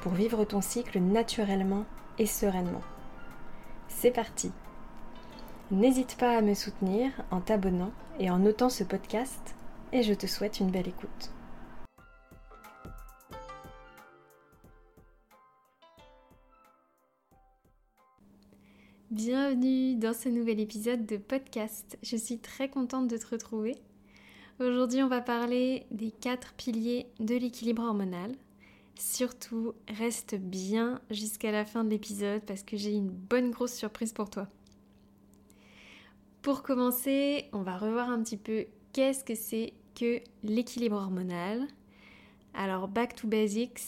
pour vivre ton cycle naturellement et sereinement. C'est parti N'hésite pas à me soutenir en t'abonnant et en notant ce podcast et je te souhaite une belle écoute. Bienvenue dans ce nouvel épisode de podcast. Je suis très contente de te retrouver. Aujourd'hui, on va parler des quatre piliers de l'équilibre hormonal. Surtout, reste bien jusqu'à la fin de l'épisode parce que j'ai une bonne grosse surprise pour toi. Pour commencer, on va revoir un petit peu qu'est-ce que c'est que l'équilibre hormonal. Alors, back to basics,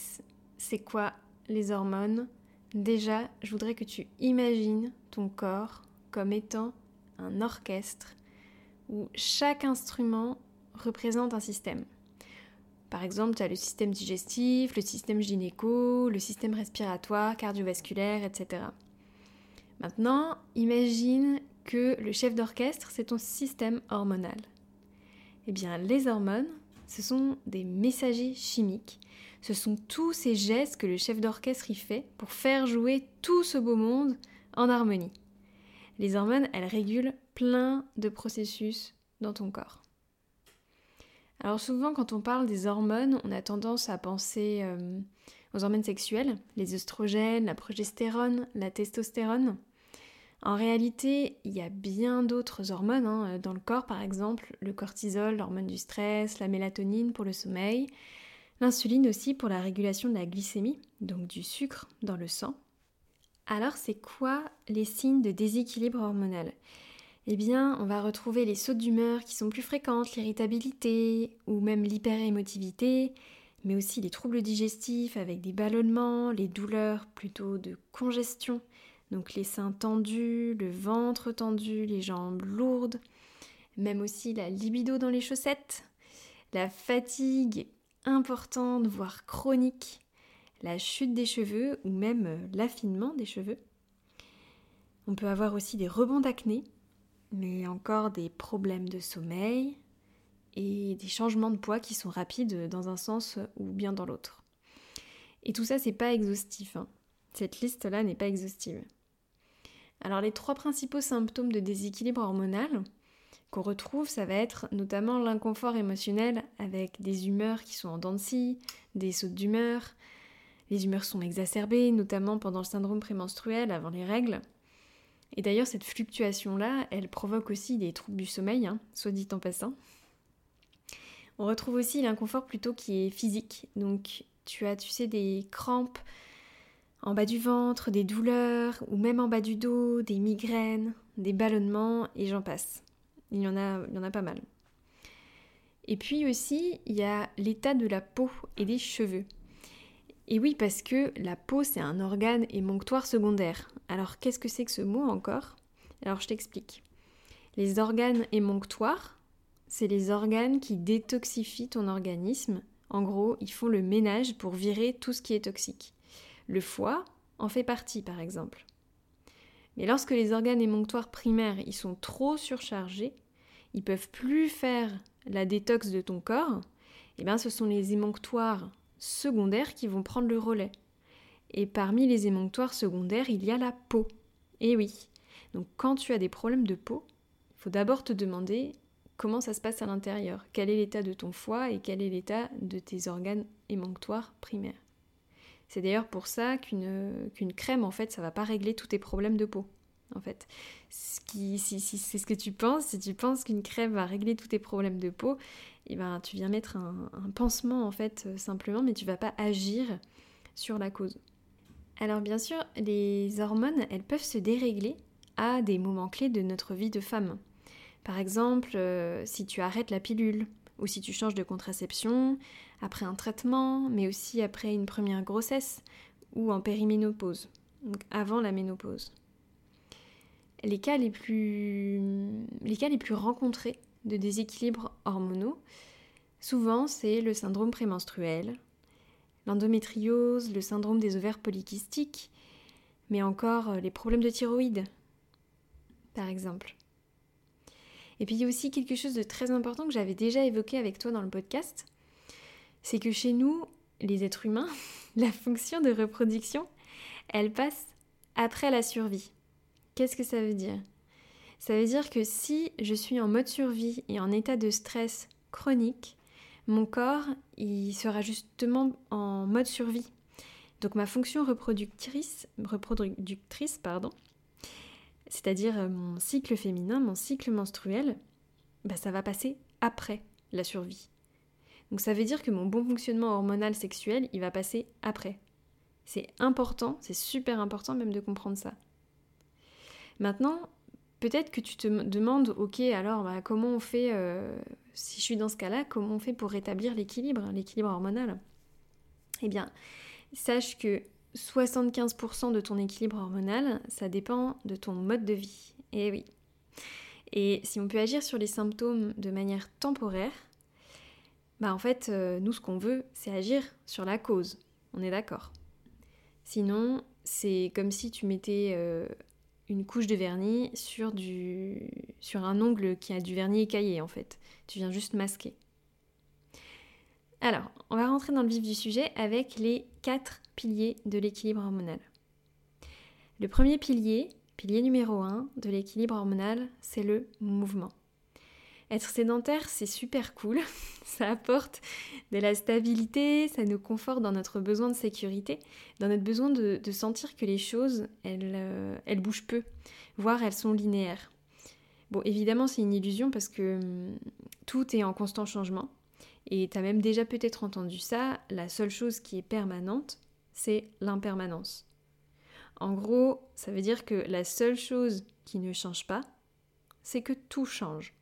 c'est quoi les hormones? Déjà, je voudrais que tu imagines ton corps comme étant un orchestre où chaque instrument représente un système. Par exemple, tu as le système digestif, le système gynéco, le système respiratoire, cardiovasculaire, etc. Maintenant, imagine que le chef d'orchestre, c'est ton système hormonal. Eh bien, les hormones, ce sont des messagers chimiques. Ce sont tous ces gestes que le chef d'orchestre y fait pour faire jouer tout ce beau monde en harmonie. Les hormones, elles régulent plein de processus dans ton corps. Alors souvent quand on parle des hormones, on a tendance à penser euh, aux hormones sexuelles, les œstrogènes, la progestérone, la testostérone. En réalité, il y a bien d'autres hormones hein, dans le corps, par exemple le cortisol, l'hormone du stress, la mélatonine pour le sommeil, l'insuline aussi pour la régulation de la glycémie, donc du sucre dans le sang. Alors c'est quoi les signes de déséquilibre hormonal? Eh bien, on va retrouver les sautes d'humeur qui sont plus fréquentes, l'irritabilité ou même l'hyperémotivité, mais aussi les troubles digestifs avec des ballonnements, les douleurs plutôt de congestion, donc les seins tendus, le ventre tendu, les jambes lourdes, même aussi la libido dans les chaussettes, la fatigue importante, voire chronique, la chute des cheveux ou même l'affinement des cheveux. On peut avoir aussi des rebonds d'acné mais encore des problèmes de sommeil et des changements de poids qui sont rapides dans un sens ou bien dans l'autre. Et tout ça, c'est pas exhaustif. Hein. Cette liste-là n'est pas exhaustive. Alors, les trois principaux symptômes de déséquilibre hormonal qu'on retrouve, ça va être notamment l'inconfort émotionnel avec des humeurs qui sont en dents de scie, des sautes d'humeur. Les humeurs sont exacerbées, notamment pendant le syndrome prémenstruel avant les règles. Et d'ailleurs, cette fluctuation-là, elle provoque aussi des troubles du sommeil, hein, soit dit en passant. On retrouve aussi l'inconfort plutôt qui est physique. Donc, tu as, tu sais, des crampes en bas du ventre, des douleurs, ou même en bas du dos, des migraines, des ballonnements, et j'en passe. Il y il y en a pas mal. Et puis aussi, il y a l'état de la peau et des cheveux. Et oui, parce que la peau, c'est un organe émonctoire secondaire. Alors, qu'est-ce que c'est que ce mot encore? Alors, je t'explique. Les organes émonctoires, c'est les organes qui détoxifient ton organisme. En gros, ils font le ménage pour virer tout ce qui est toxique. Le foie en fait partie, par exemple. Mais lorsque les organes émonctoires primaires ils sont trop surchargés, ils peuvent plus faire la détox de ton corps, et eh bien ce sont les émonctoires secondaires qui vont prendre le relais. Et parmi les émonctoires secondaires, il y a la peau. Et oui. Donc quand tu as des problèmes de peau, il faut d'abord te demander comment ça se passe à l'intérieur, quel est l'état de ton foie et quel est l'état de tes organes émonctoires primaires? C'est d'ailleurs pour ça qu'une crème, en fait, ça va pas régler tous tes problèmes de peau. Fait, si, c'est ce que tu penses, si tu penses qu'une crème va régler tous tes problèmes de peau, eh ben, tu viens mettre un, pansement en fait euh, simplement, mais tu vas pas agir sur la cause. Alors bien sûr, les hormones, elles peuvent se dérégler à des moments clés de notre vie de femme. Par exemple, euh, si tu arrêtes la pilule, ou si tu changes de contraception, après un traitement, mais aussi après une première grossesse, ou en périménopause, donc avant la ménopause. Les cas les plus, rencontrés de déséquilibres hormonaux, souvent c'est le syndrome prémenstruel, l'endométriose, le syndrome des ovaires polykystiques, mais encore euh, les problèmes de thyroïde, par exemple. Et puis il y a aussi quelque chose de très important que j'avais déjà évoqué avec toi dans le podcast, c'est que chez nous, les êtres humains, la fonction de reproduction, elle passe après la survie. Qu'est-ce que ça veut dire? Ça veut dire que si je suis en mode survie et en état de stress chronique, mon corps, il sera justement en mode survie. Donc ma fonction reproductrice, reproductrice pardon, c'est-à-dire euh, mon cycle féminin, mon cycle menstruel, bah, ça va passer après la survie. Donc ça veut dire que mon bon fonctionnement hormonal sexuel, il va passer après. C'est important, c'est super important même de comprendre ça. Maintenant, peut-être que tu te demandes, ok, alors bah, comment on fait, euh, si je suis dans ce cas-là, comment on fait pour rétablir l'équilibre, l'équilibre hormonal? Eh bien, sache que 75% de ton équilibre hormonal, ça dépend de ton mode de vie. Eh oui. Et si on peut agir sur les symptômes de manière temporaire, bah en fait, euh, nous, ce qu'on veut, c'est agir sur la cause. On est d'accord? Sinon, c'est comme si tu mettais euh, une couche de vernis sur, du... sur un ongle qui a du vernis écaillé, en fait. Tu viens juste masquer. Alors, on va rentrer dans le vif du sujet avec les quatre piliers de l'équilibre hormonal. Le premier pilier, pilier numéro 1 de l'équilibre hormonal, c'est le mouvement. Être sédentaire, c'est super cool, ça apporte de la stabilité, ça nous conforte dans notre besoin de sécurité, dans notre besoin de, sentir que les choses, elles, euh, elles bougent peu, voire elles sont linéaires. Bon, évidemment, c'est une illusion parce que hum, tout est en constant changement. Et tu as même déjà peut-être entendu ça, la seule chose qui est permanente, c'est l'impermanence. En gros, ça veut dire que la seule chose qui ne change pas, c'est que tout change.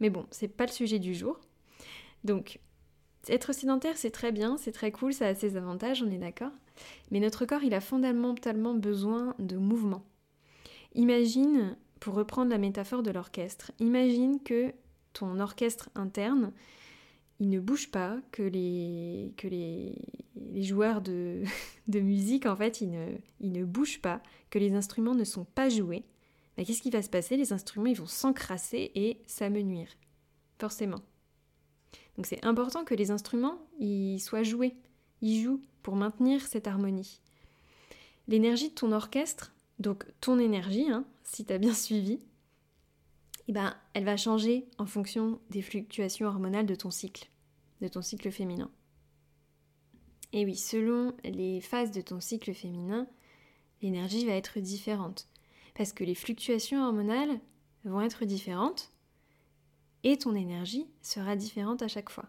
Mais bon, c'est pas le sujet du jour. Donc, être sédentaire, c'est très bien, c'est très cool, ça a ses avantages, on est d'accord. Mais notre corps, il a fondamentalement besoin de mouvement. Imagine, pour reprendre la métaphore de l'orchestre, imagine que ton orchestre interne, il ne bouge pas, que les, que les, joueurs de, musique, en fait, ils ne, ne bougent pas, que les instruments ne sont pas joués, mais qu'est-ce qui va se passer? Les instruments, ils vont s'encrasser et s'amenuire. Forcément. Donc c'est important que les instruments, ils soient joués. Ils jouent pour maintenir cette harmonie. L'énergie de ton orchestre, donc ton énergie, hein, si tu as bien suivi, eh ben, elle va changer en fonction des fluctuations hormonales de ton cycle de ton cycle féminin. Et oui, selon les phases de ton cycle féminin, l'énergie va être différente. Parce que les fluctuations hormonales vont être différentes et ton énergie sera différente à chaque fois.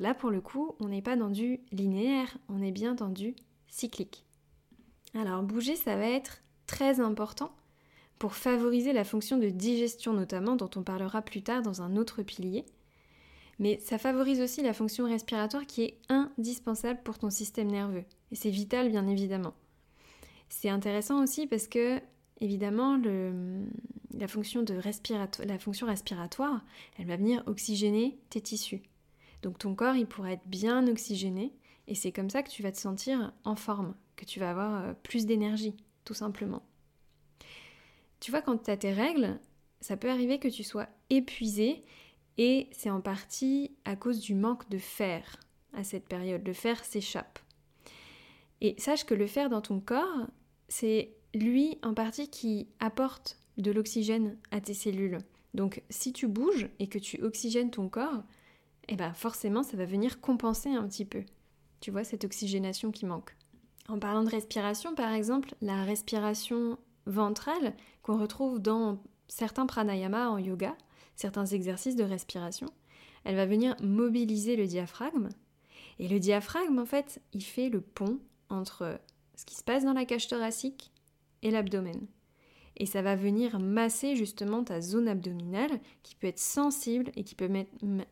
là, pour le coup, on n'est pas dans du linéaire, on est bien dans du cyclique. Alors, bouger, ça va être très important pour favoriser la fonction de digestion notamment, dont on parlera plus tard dans un autre pilier, mais ça favorise aussi la fonction respiratoire qui est indispensable pour ton système nerveux. Et c'est vital, bien évidemment. C'est intéressant aussi parce que, évidemment, la, fonction la fonction respiratoire, elle va venir oxygéner tes tissus. Donc ton corps, il pourra être bien oxygéné, et c'est comme ça que tu vas te sentir en forme, que tu vas avoir euh, plus d'énergie, tout simplement. Tu vois, quand tu as tes règles, ça peut arriver que tu sois épuisé et c'est en partie à cause du manque de fer à cette période. Le fer s'échappe. Et sache que le fer dans ton corps, c'est lui en partie qui apporte de l'oxygène à tes cellules. Donc si tu bouges et que tu oxygènes ton corps, eh ben forcément ça va venir compenser un petit peu. Tu vois cette oxygénation qui manque. En parlant de respiration par exemple, la respiration ventrale qu'on retrouve dans certains pranayamas en yoga, certains exercices de respiration, elle va venir mobiliser le diaphragme. Et le diaphragme, en fait, il fait le pont entre ce qui se passe dans la cage thoracique et l'abdomen. Et ça va venir masser justement ta zone abdominale qui peut être sensible et qui peut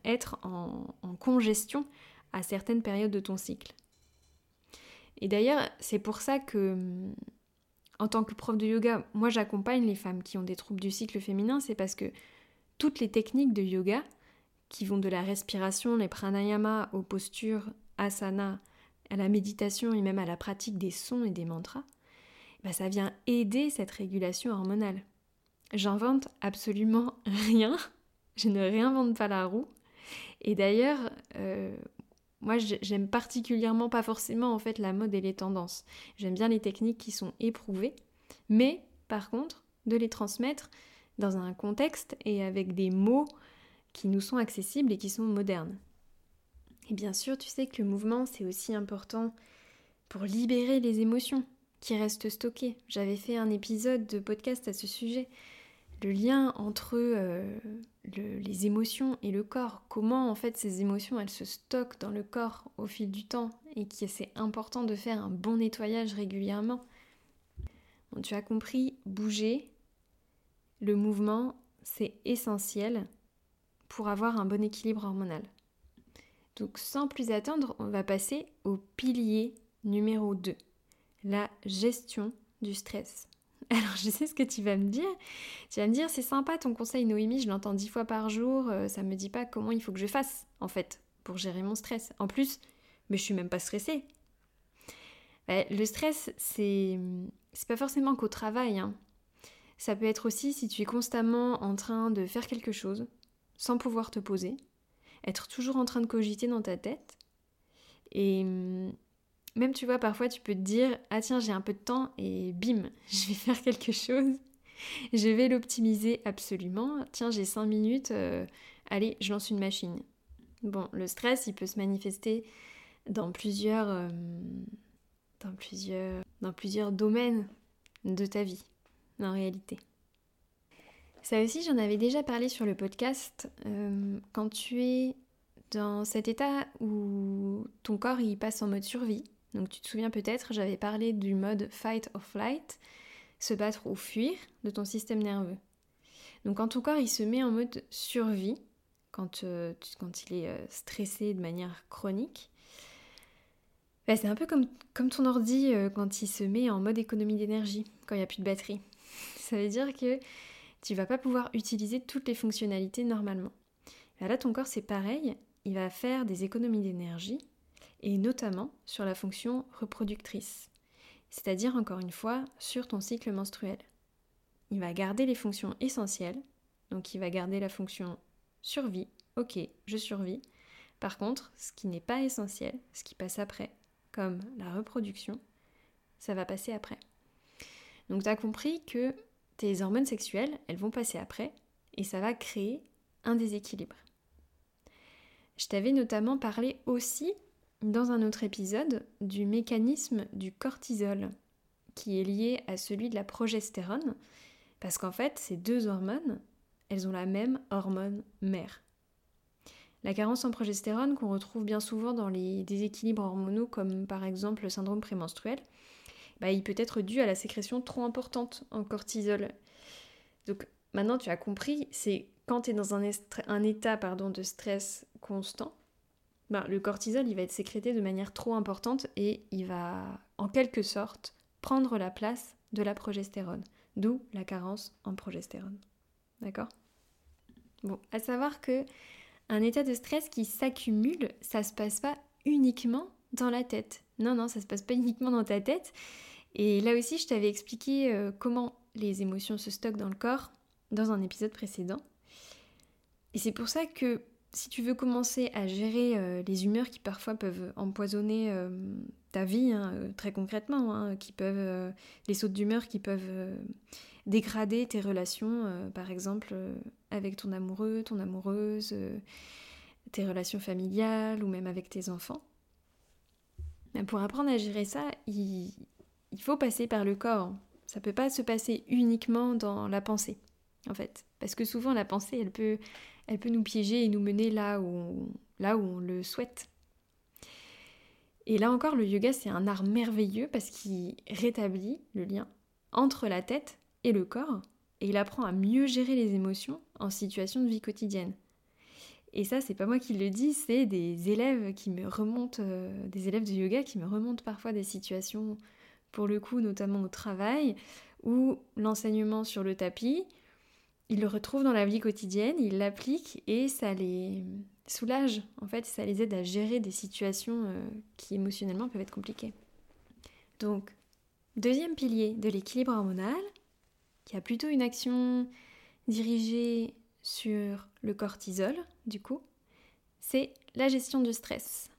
être en, en congestion à certaines périodes de ton cycle. Et d'ailleurs, c'est pour ça que, en tant que prof de yoga, moi j'accompagne les femmes qui ont des troubles du cycle féminin, c'est parce que toutes les techniques de yoga, qui vont de la respiration, les pranayama, aux postures, asana, à la méditation et même à la pratique des sons et des mantras, bah ça vient aider cette régulation hormonale. J'invente absolument rien, je ne réinvente pas la roue. Et d'ailleurs, euh, moi j'aime particulièrement pas forcément en fait la mode et les tendances. J'aime bien les techniques qui sont éprouvées, mais par contre, de les transmettre dans un contexte et avec des mots qui nous sont accessibles et qui sont modernes. Et bien sûr, tu sais que le mouvement, c'est aussi important pour libérer les émotions qui restent stockées. J'avais fait un épisode de podcast à ce sujet. Le lien entre euh, les émotions et le corps. Comment en fait ces émotions, elles se stockent dans le corps au fil du temps et que c'est important de faire un bon nettoyage régulièrement. Tu as compris, bouger, le mouvement, c'est essentiel pour avoir un bon équilibre hormonal. Donc sans plus attendre, on va passer au pilier numéro 2, la gestion du stress. Alors je sais ce que tu vas me dire. Tu vas me dire c'est sympa ton conseil Noémie, je l'entends dix fois par jour, euh, ça me dit pas comment il faut que je fasse en fait pour gérer mon stress. En plus, mais je suis même pas stressée. le stress, c'est c'est pas forcément qu'au travail. Hein. Ça peut être aussi si tu es constamment en train de faire quelque chose, sans pouvoir te poser, être toujours en train de cogiter dans ta tête. Et hum, même tu vois, parfois tu peux te dire Ah tiens, j'ai un peu de temps et bim, je vais faire quelque chose. Je vais l'optimiser absolument. Tiens, j'ai 5 minutes, euh, allez, je lance une machine. Bon, le stress, il peut se manifester dans plusieurs, hum, dans plusieurs, dans plusieurs domaines de ta vie, en réalité. Ça aussi, j'en avais déjà parlé sur le podcast. Euh, quand tu es dans cet état où ton corps il passe en mode survie, donc tu te souviens peut-être, j'avais parlé du mode fight or flight, se battre ou fuir de ton système nerveux. Donc quand ton corps il se met en mode survie, quand, euh, il est euh, stressé de manière chronique, c'est un peu comme, comme ton ordi quand il se met en mode économie d'énergie, quand il n'y a plus de batterie. Ça veut dire que tu vas pas pouvoir utiliser toutes les fonctionnalités normalement. là, ton corps, c'est pareil, il va faire des économies d'énergie, et notamment sur la fonction reproductrice, c'est-à-dire encore une fois sur ton cycle menstruel. Il va garder les fonctions essentielles, donc il va garder la fonction survie, ok, je survis. Par contre, ce qui n'est pas essentiel, ce qui passe après, comme la reproduction, ça va passer après. Donc tu as compris que tes hormones sexuelles, elles vont passer après et ça va créer un déséquilibre. Je t'avais notamment parlé aussi dans un autre épisode du mécanisme du cortisol qui est lié à celui de la progestérone parce qu'en fait ces deux hormones, elles ont la même hormone mère. La carence en progestérone qu'on retrouve bien souvent dans les déséquilibres hormonaux comme par exemple le syndrome prémenstruel, bah, il peut être dû à la sécrétion trop importante en cortisol. Donc maintenant tu as compris, c'est quand tu es dans un, un état pardon, de stress constant, bah, le cortisol il va être sécrété de manière trop importante et il va en quelque sorte prendre la place de la progestérone, d'où la carence en progestérone. D'accord? Bon, à savoir que un état de stress qui s'accumule, ça se passe pas uniquement dans la tête. Non, non, ça se passe pas uniquement dans ta tête. Et là aussi, je t'avais expliqué euh, comment les émotions se stockent dans le corps dans un épisode précédent. Et c'est pour ça que si tu veux commencer à gérer euh, les humeurs qui parfois peuvent empoisonner euh, ta vie, hein, très concrètement, hein, qui peuvent, les sautes d'humeur qui peuvent dégrader tes relations, par exemple avec ton amoureux, ton amoureuse, tes relations familiales ou même avec tes enfants. Ben, pour apprendre à gérer ça, il, il faut passer par le corps. Ça peut pas se passer uniquement dans la pensée, en fait. Parce que souvent, la pensée, elle peut, elle peut nous piéger et nous mener là où, on, le souhaite. Et là encore, le yoga, c'est un art merveilleux parce qu'il rétablit le lien entre la tête et le corps et il apprend à mieux gérer les émotions en situation de vie quotidienne. Et ça, c'est pas moi qui le dis, c'est des élèves qui me remontent, euh, des élèves de yoga qui me remontent parfois des situations, pour le coup, notamment au travail, où l'enseignement sur le tapis, ils le retrouvent dans la vie quotidienne, ils l'appliquent et ça les soulage. En fait, ça les aide à gérer des situations euh, qui émotionnellement peuvent être compliquées. Donc, deuxième pilier de l'équilibre hormonal, qui a plutôt une action dirigée sur le cortisol, du coup, c'est la gestion du stress.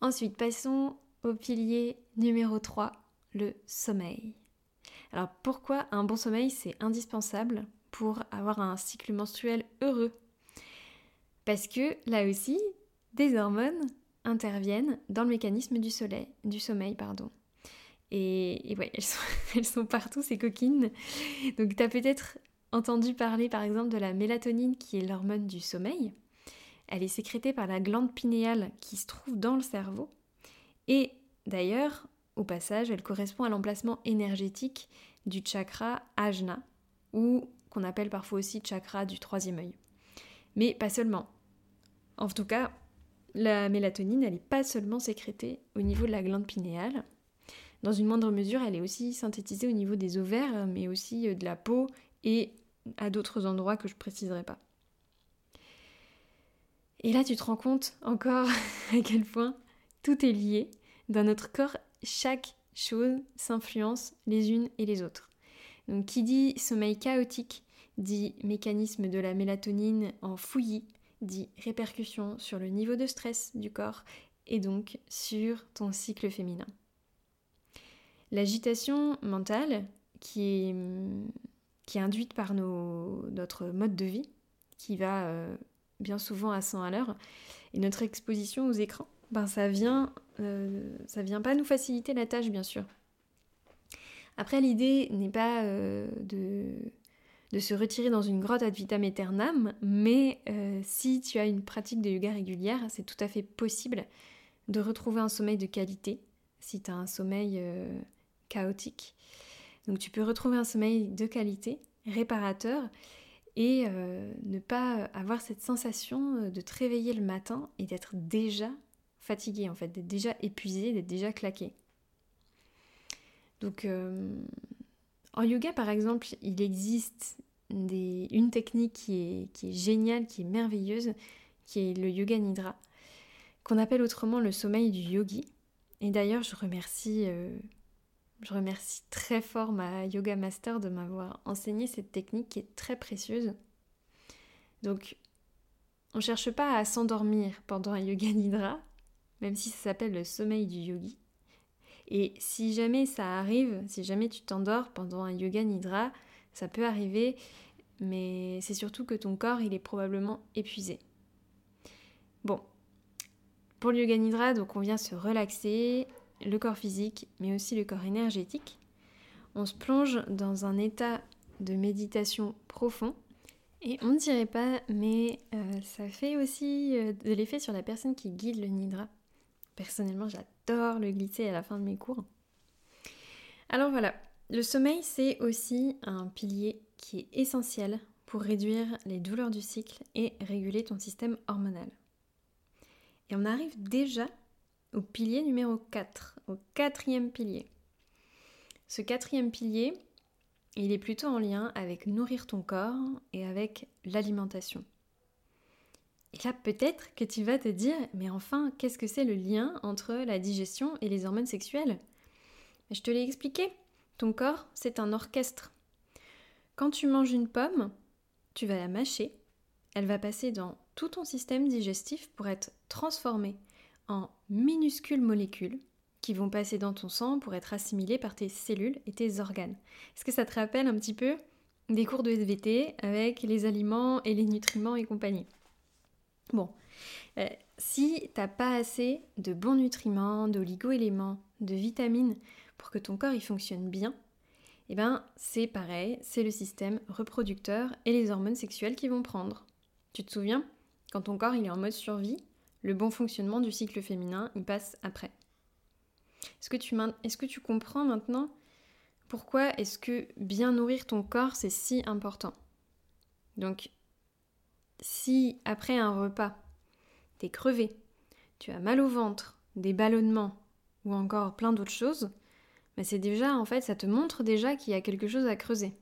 Ensuite, passons au pilier numéro 3, le sommeil. Alors pourquoi un bon sommeil c'est indispensable? Pour avoir un cycle menstruel heureux Parce que là aussi, des hormones interviennent dans le mécanisme du, soleil, du sommeil. Pardon. Et, ouais, elles sont, elles sont, partout, ces coquines. Donc tu as peut-être entendu parler par exemple de la mélatonine qui est l'hormone du sommeil. Elle est sécrétée par la glande pinéale qui se trouve dans le cerveau. Et d'ailleurs, au passage, elle correspond à l'emplacement énergétique du chakra ajna, ou qu'on appelle parfois aussi chakra du troisième œil. Mais pas seulement. En tout cas, la mélatonine, elle n'est pas seulement sécrétée au niveau de la glande pinéale. Dans une moindre mesure, elle est aussi synthétisée au niveau des ovaires, mais aussi euh, de la peau et à d'autres endroits que je préciserai pas. Et là, tu te rends compte encore à quel point tout est lié. Dans notre corps, chaque chose s'influence les unes et les autres. Qui dit sommeil chaotique dit mécanisme de la mélatonine en fouillis, dit répercussion sur le niveau de stress du corps et donc sur ton cycle féminin. L'agitation mentale, qui est est induite par notre mode de vie, qui va euh, bien souvent à 100 à l'heure, et notre exposition aux écrans, ben ça vient, euh, ça vient pas nous faciliter la tâche, bien sûr. Après, l'idée n'est pas euh, de, se retirer dans une grotte ad vitam aeternam, mais si tu as une pratique de yoga régulière, c'est tout à fait possible de retrouver un sommeil de qualité, si tu as un sommeil chaotique. Donc tu peux retrouver un sommeil de qualité, réparateur, et euh, ne pas avoir cette sensation euh, de te réveiller le matin et d'être déjà fatigué en fait, d'être déjà épuisé, d'être déjà claqué. Donc euh, en yoga par exemple, il existe une technique qui est, géniale, qui est merveilleuse, qui est le yoga nidra, qu'on appelle autrement le sommeil du yogi. Et d'ailleurs, je remercie je remercie très fort ma yoga master de m'avoir enseigné cette technique qui est très précieuse. Donc, on ne cherche pas à s'endormir pendant un yoga nidra, même si ça s'appelle le sommeil du yogi. Et si jamais ça arrive, si jamais tu t'endors pendant un yoga nidra, ça peut arriver, mais c'est surtout que ton corps, il est probablement épuisé. Bon, pour le yoga nidra, on vient se relaxer, le corps physique, mais aussi le corps énergétique. On se plonge dans un état de méditation profond. Et on ne dirait pas, mais euh, ça fait aussi euh, de l'effet sur la personne qui guide le nidra. Personnellement, j'adore le glisser à la fin de mes cours. Alors voilà, le sommeil, c'est aussi un pilier qui est essentiel pour réduire les douleurs du cycle et réguler ton système hormonal. Et on arrive déjà au pilier numéro 4, au quatrième pilier. Ce quatrième pilier, il est plutôt en lien avec nourrir ton corps et avec l'alimentation. Et là, peut-être que tu vas te dire, mais enfin, qu'est-ce que c'est le lien entre la digestion et les hormones sexuelles? Je te l'ai expliqué. Ton corps, c'est un orchestre. Quand tu manges une pomme, tu vas la mâcher. Elle va passer dans tout ton système digestif pour être transformée en minuscules molécules qui vont passer dans ton sang pour être assimilées par tes cellules et tes organes. Est-ce que ça te rappelle un petit peu des cours de SVT avec les aliments et les nutriments et compagnie? Bon, euh, si t'as pas assez de bons nutriments, d'oligo-éléments, de vitamines pour que ton corps y fonctionne bien, eh ben c'est pareil, c'est le système reproducteur et les hormones sexuelles qui vont prendre. Tu te souviens Quand ton corps il est en mode survie, le bon fonctionnement du cycle féminin, il passe après. Est-ce que, tu est que tu comprends maintenant pourquoi est-ce que bien nourrir ton corps, c'est si important? Donc, si après un repas, t'es crevé, tu as mal au ventre, des ballonnements ou encore plein d'autres choses, mais c'est déjà en fait ça te montre déjà qu'il y a quelque chose à creuser.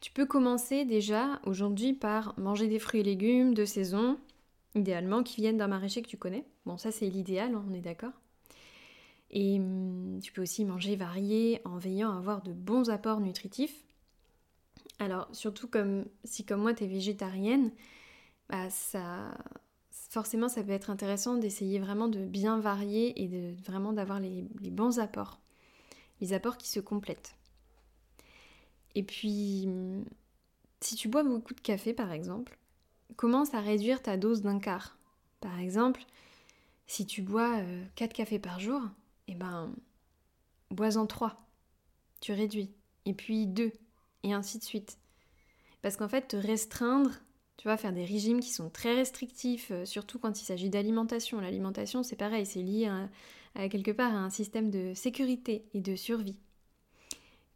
Tu peux commencer déjà aujourd'hui par manger des fruits et légumes de saison, idéalement qui viennent d'un maraîcher que tu connais. Bon, ça c'est l'idéal, hein, on est d'accord. Et hum, tu peux aussi manger varié en veillant à avoir de bons apports nutritifs. Alors, surtout si comme moi tu es végétarienne, bah, ça forcément ça peut être intéressant d'essayer vraiment de bien varier et de vraiment d'avoir les bons apports. Les apports qui se complètent. Et puis, si tu bois beaucoup de café par exemple, commence à réduire ta dose d'un quart. Par exemple, si tu bois 4 euh, cafés par jour, eh ben, bois-en 3. Tu réduis. Et puis 2. Et ainsi de suite. Parce qu'en fait, te restreindre, tu vas faire des régimes qui sont très restrictifs, euh, surtout quand il s'agit d'alimentation. L'alimentation, c'est pareil, c'est lié à, quelque part à un système de sécurité et de survie.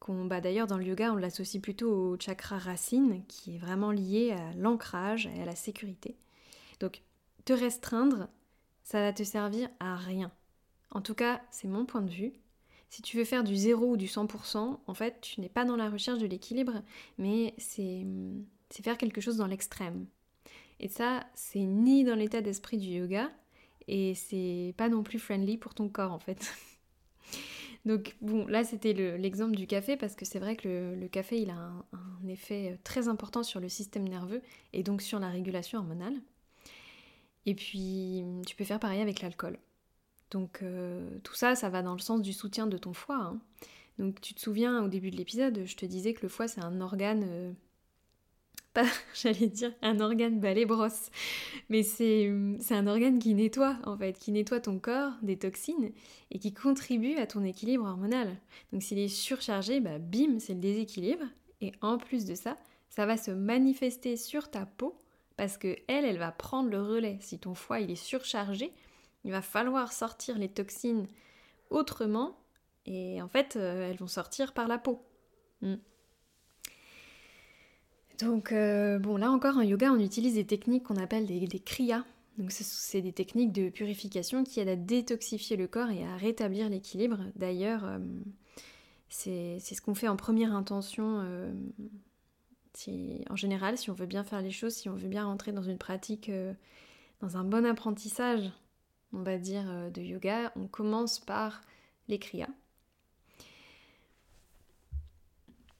Bah, d'ailleurs dans le yoga on l'associe plutôt au chakra racine qui est vraiment lié à l'ancrage et à la sécurité. Donc te restreindre, ça va te servir à rien. En tout cas, c'est mon point de vue. Si tu veux faire du 0 ou du 100%, en fait, tu n'es pas dans la recherche de l'équilibre, mais c'est faire quelque chose dans l'extrême. Et ça, c'est ni dans l'état d'esprit du yoga, et c'est pas non plus friendly pour ton corps en fait. Donc bon, là c'était l'exemple du café parce que c'est vrai que le, café il a un, effet euh, très important sur le système nerveux et donc sur la régulation hormonale. Et puis tu peux faire pareil avec l'alcool. Donc euh, tout ça, ça va dans le sens du soutien de ton foie. Hein. Donc tu te souviens au début de l'épisode, je te disais que le foie c'est un organe euh, j'allais dire un organe balai-brosse, mais c'est un organe qui nettoie en fait, qui nettoie ton corps des toxines et qui contribue à ton équilibre hormonal. Donc s'il est surchargé, bah bim, c'est le déséquilibre. Et en plus de ça, ça va se manifester sur ta peau parce que elle, elle va prendre le relais. Si ton foie il est surchargé, il va falloir sortir les toxines autrement et en fait, euh, elles vont sortir par la peau. Hmm. Donc, euh, bon, là encore, en yoga, on utilise des techniques qu'on appelle des, kriyas. Donc, c'est des techniques de purification qui aident à détoxifier le corps et à rétablir l'équilibre. D'ailleurs, euh, c'est ce qu'on fait en première intention. En général, si on veut bien faire les choses, si on veut bien rentrer dans une pratique, dans un bon apprentissage, on va dire, de yoga, on commence par les kriyas.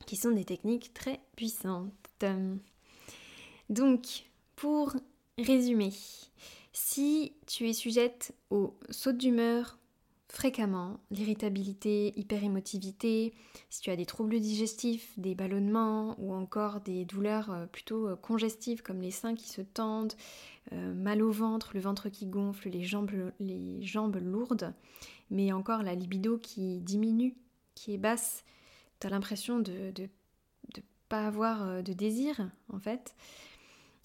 qui sont des techniques très puissantes. Donc, pour résumer, si tu es sujette aux sautes d'humeur fréquemment, l'irritabilité, hyperémotivité, si tu as des troubles digestifs, des ballonnements ou encore des douleurs euh, plutôt euh, congestives comme les seins qui se tendent, euh, mal au ventre, le ventre qui gonfle, les jambes, lourdes, mais encore la libido qui diminue, qui est basse, tu as l'impression de, de pas avoir de désir en fait,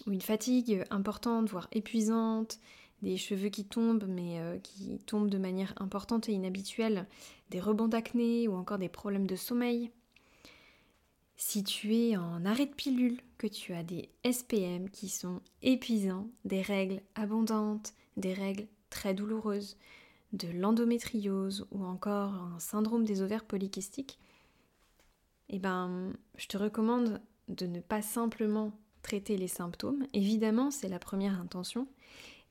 ou une fatigue importante, voire épuisante, des cheveux qui tombent mais euh, qui tombent de manière importante et inhabituelle, des rebonds d'acné ou encore des problèmes de sommeil. Si tu es en arrêt de pilule, que tu as des SPM qui sont épuisants, des règles abondantes, des règles très douloureuses, de l'endométriose ou encore un syndrome des ovaires polykystiques, eh ben, je te recommande de ne pas simplement traiter les symptômes. Évidemment, c'est la première intention,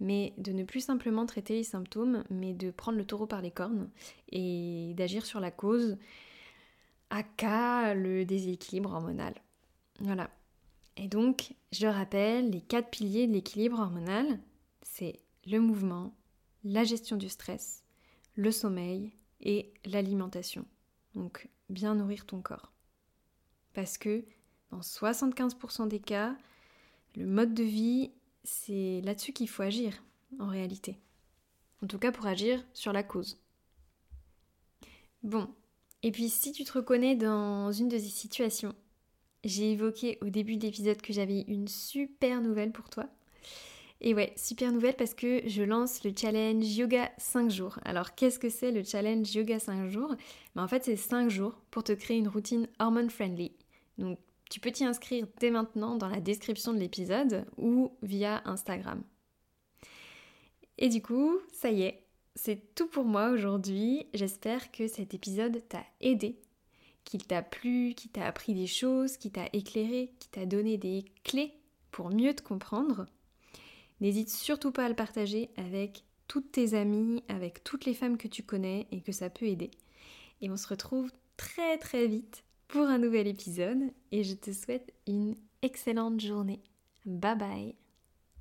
mais de ne plus simplement traiter les symptômes, mais de prendre le taureau par les cornes et d'agir sur la cause, à cas le déséquilibre hormonal. Voilà. Et donc, je rappelle, les quatre piliers de l'équilibre hormonal, c'est le mouvement, la gestion du stress, le sommeil et l'alimentation. Donc, bien nourrir ton corps. Parce que dans 75% des cas, le mode de vie, c'est là-dessus qu'il faut agir, en réalité. En tout cas pour agir sur la cause. Bon, et puis si tu te reconnais dans une de ces situations, j'ai évoqué au début de l'épisode que j'avais une super nouvelle pour toi. Et ouais, super nouvelle parce que je lance le challenge Yoga 5 jours. Alors qu'est-ce que c'est le challenge Yoga 5 jours? Ben, En fait, c'est 5 jours pour te créer une routine hormone friendly donc Tu peux t'y inscrire dès maintenant dans la description de l'épisode ou via Instagram. Et du coup, ça y est, c'est tout pour moi aujourd'hui. J'espère que cet épisode t'a aidé, qu'il t'a plu, qu'il t'a appris des choses, qu'il t'a éclairé, qu'il t'a donné des clés pour mieux te comprendre. N'hésite surtout pas à le partager avec toutes tes amies, avec toutes les femmes que tu connais et que ça peut aider. Et on se retrouve très très vite pour un nouvel épisode et je te souhaite une excellente journée. Bye bye